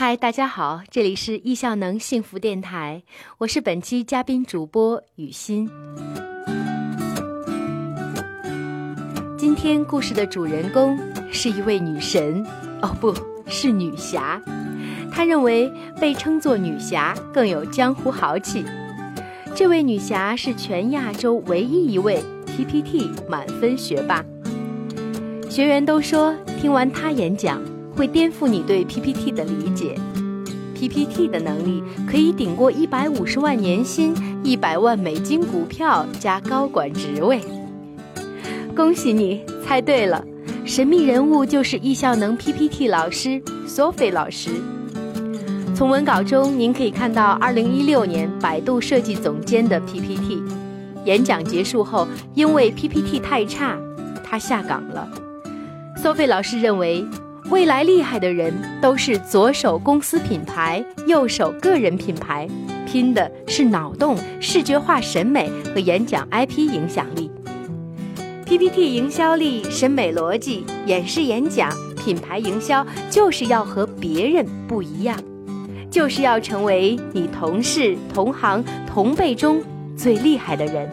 嗨，大家好，这里是易效能幸福电台，我是本期嘉宾主播雨欣。今天故事的主人公是一位女神，哦，不是女侠。她认为被称作女侠更有江湖豪气。这位女侠是全亚洲唯一一位 PPT 满分学霸。学员都说听完她演讲。会颠覆你对 PPT 的理解。PPT 的能力可以顶过一百五十万年薪、一百万美金股票加高管职位。恭喜你猜对了，神秘人物就是易效能 PPT 老师 Sophie 老师。从文稿中您可以看到，二零一六年百度设计总监的 PPT。演讲结束后，因为 PPT 太差，他下岗了。Sophie 老师认为。未来厉害的人都是左手公司品牌，右手个人品牌，拼的是脑洞、视觉化审美和演讲 IP 影响力。PPT 营销力、审美逻辑、演示演讲、品牌营销，就是要和别人不一样，就是要成为你同事、同行、同辈中最厉害的人。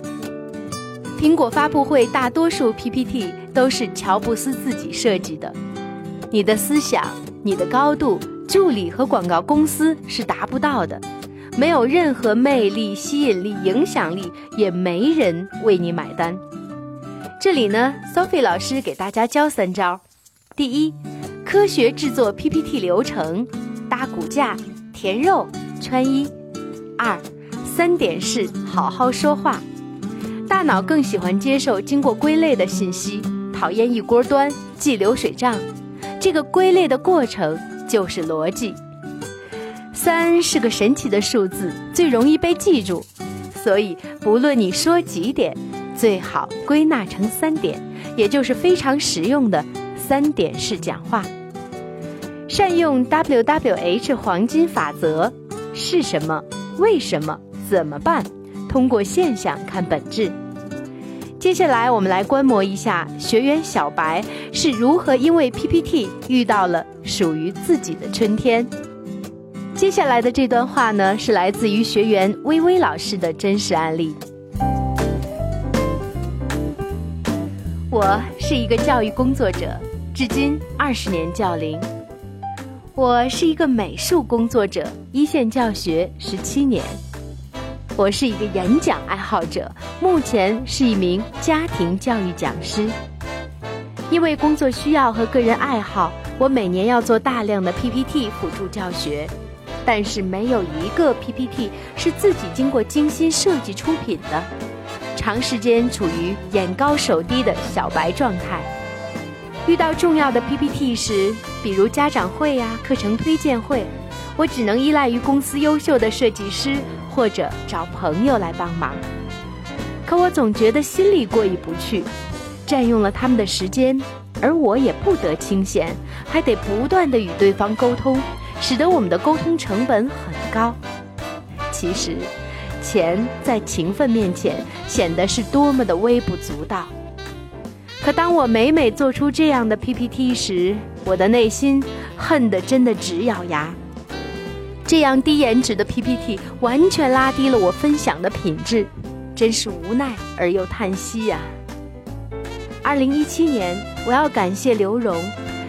苹果发布会大多数 PPT 都是乔布斯自己设计的。你的思想、你的高度，助理和广告公司是达不到的，没有任何魅力、吸引力、影响力，也没人为你买单。这里呢，Sophie 老师给大家教三招：第一，科学制作 PPT 流程，搭骨架、填肉、穿衣；二，三点式好好说话。大脑更喜欢接受经过归类的信息，讨厌一锅端、记流水账。这个归类的过程就是逻辑。三是个神奇的数字，最容易被记住，所以不论你说几点，最好归纳成三点，也就是非常实用的三点式讲话。善用 WWH 黄金法则，是什么？为什么？怎么办？通过现象看本质。接下来，我们来观摩一下学员小白是如何因为 PPT 遇到了属于自己的春天。接下来的这段话呢，是来自于学员微微老师的真实案例。我是一个教育工作者，至今二十年教龄。我是一个美术工作者，一线教学十七年。我是一个演讲爱好者，目前是一名家庭教育讲师。因为工作需要和个人爱好，我每年要做大量的 PPT 辅助教学，但是没有一个 PPT 是自己经过精心设计出品的，长时间处于眼高手低的小白状态。遇到重要的 PPT 时，比如家长会呀、课程推荐会，我只能依赖于公司优秀的设计师。或者找朋友来帮忙，可我总觉得心里过意不去，占用了他们的时间，而我也不得清闲，还得不断的与对方沟通，使得我们的沟通成本很高。其实，钱在勤奋面前显得是多么的微不足道。可当我每每做出这样的 PPT 时，我的内心恨得真的直咬牙。这样低颜值的 PPT 完全拉低了我分享的品质，真是无奈而又叹息呀。二零一七年，我要感谢刘荣，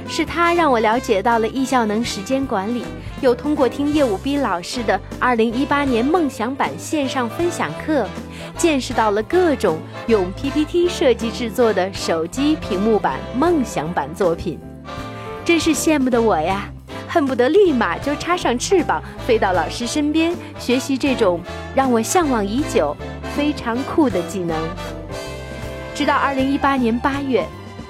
是他让我了解到了易效能时间管理，又通过听业务斌老师的二零一八年梦想版线上分享课，见识到了各种用 PPT 设计制作的手机屏幕版梦想版作品，真是羡慕的我呀。恨不得立马就插上翅膀飞到老师身边，学习这种让我向往已久、非常酷的技能。直到二零一八年八月，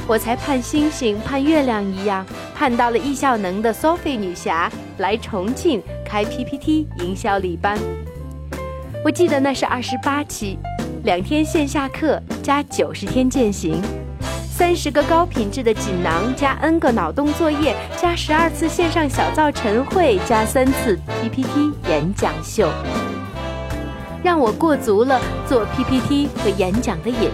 我才盼星星盼月亮一样，盼到了易效能的 Sophie 女侠来重庆开 PPT 营销礼班。我记得那是二十八期，两天线下课加九十天践行。三十个高品质的锦囊加 N 个脑洞作业加十二次线上小灶晨会加三次 PPT 演讲秀，让我过足了做 PPT 和演讲的瘾。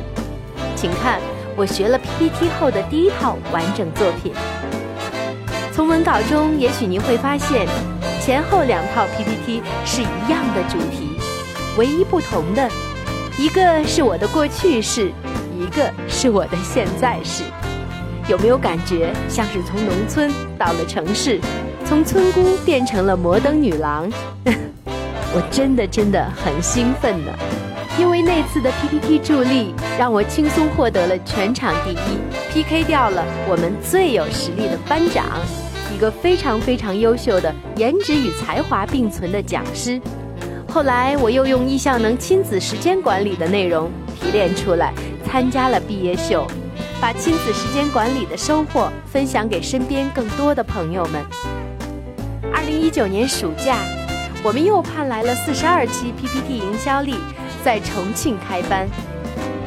请看我学了 PPT 后的第一套完整作品。从文稿中，也许您会发现前后两套 PPT 是一样的主题，唯一不同的，一个是我的过去式，一个是我的现在式。有没有感觉像是从农村到了城市，从村姑变成了摩登女郎？我真的真的很兴奋呢，因为那次的 PPT 助力让我轻松获得了全场第一，PK 掉了我们最有实力的班长，一个非常非常优秀的颜值与才华并存的讲师。后来我又用易效能亲子时间管理的内容提炼出来，参加了毕业秀，把亲子时间管理的收获分享给身边更多的朋友们。二零一九年暑假。我们又盼来了四十二期 PPT 营销力，在重庆开班，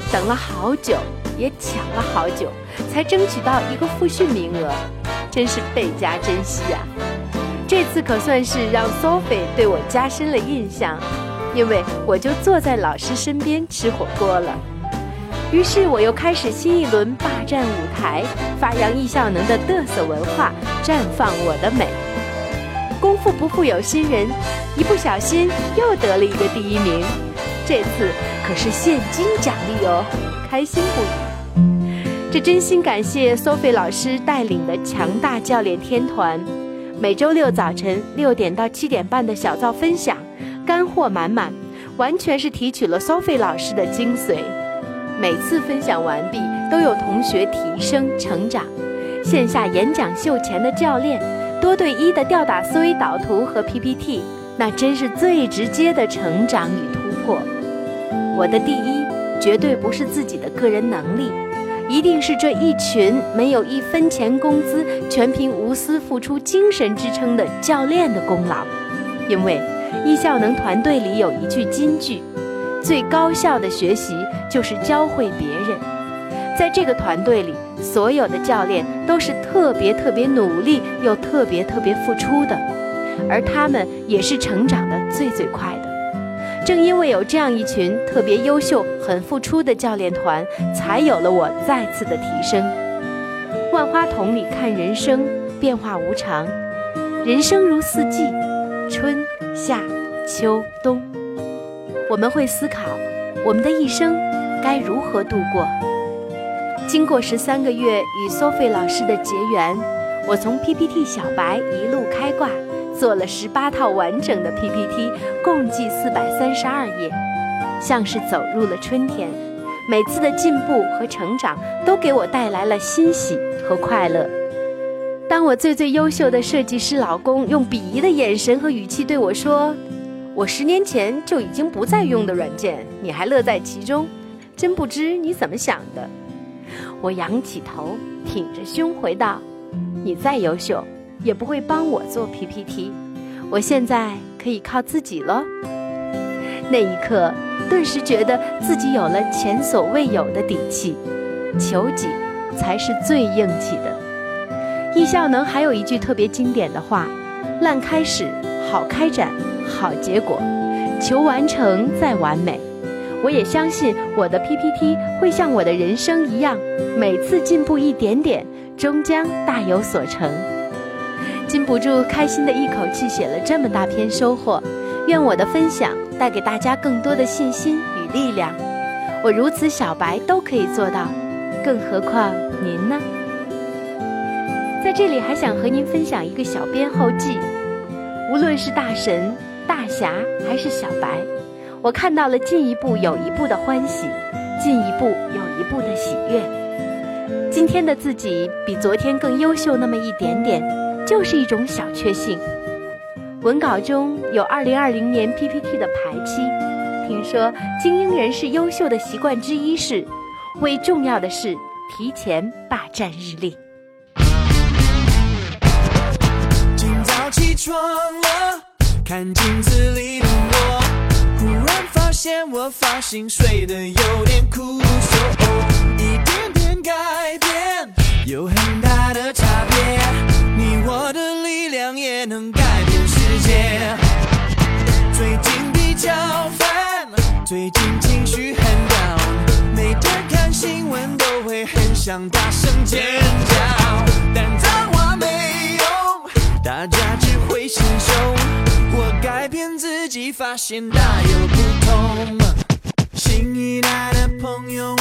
等了好久，也抢了好久，才争取到一个复训名额，真是倍加珍惜啊！这次可算是让 Sophie 对我加深了印象，因为我就坐在老师身边吃火锅了。于是我又开始新一轮霸占舞台，发扬易效能的嘚瑟文化，绽放我的美。功夫不负有心人，一不小心又得了一个第一名，这次可是现金奖励哦，开心不已。这真心感谢 Sophie 老师带领的强大教练天团，每周六早晨六点到七点半的小灶分享，干货满满，完全是提取了 Sophie 老师的精髓。每次分享完毕，都有同学提升成长。线下演讲秀前的教练。多对一的吊打思维导图和 PPT，那真是最直接的成长与突破。我的第一绝对不是自己的个人能力，一定是这一群没有一分钱工资，全凭无私付出精神支撑的教练的功劳。因为易效能团队里有一句金句：最高效的学习就是教会别人。在这个团队里，所有的教练都是特别特别努力又特别特别付出的，而他们也是成长的最最快的。正因为有这样一群特别优秀、很付出的教练团，才有了我再次的提升。万花筒里看人生，变化无常，人生如四季，春夏秋冬。我们会思考，我们的一生该如何度过。经过十三个月与 Sophie 老师的结缘，我从 PPT 小白一路开挂，做了十八套完整的 PPT，共计四百三十二页，像是走入了春天。每次的进步和成长都给我带来了欣喜和快乐。当我最最优秀的设计师老公用鄙夷的眼神和语气对我说：“我十年前就已经不再用的软件，你还乐在其中，真不知你怎么想的。”我仰起头，挺着胸回道：“你再优秀，也不会帮我做 PPT。我现在可以靠自己喽。”那一刻，顿时觉得自己有了前所未有的底气。求己，才是最硬气的。易效能还有一句特别经典的话：“烂开始，好开展，好结果。求完成，再完美。”我也相信我的 PPT 会像我的人生一样，每次进步一点点，终将大有所成。禁不住开心的一口气写了这么大篇收获，愿我的分享带给大家更多的信心与力量。我如此小白都可以做到，更何况您呢？在这里还想和您分享一个小编后记：无论是大神、大侠还是小白。我看到了进一步有一步的欢喜，进一步有一步的喜悦。今天的自己比昨天更优秀那么一点点，就是一种小确幸。文稿中有2020年 PPT 的排期，听说精英人士优秀的习惯之一是为重要的事提前霸占日历。起床了，看镜子里的我。忽然发现我发型睡得有点酷，一点点改变有很大的差别，你我的力量也能改变世界。最近比较烦，最近情绪很 down，每天看新闻都会很想大声尖叫现大有不同。新一代的朋友，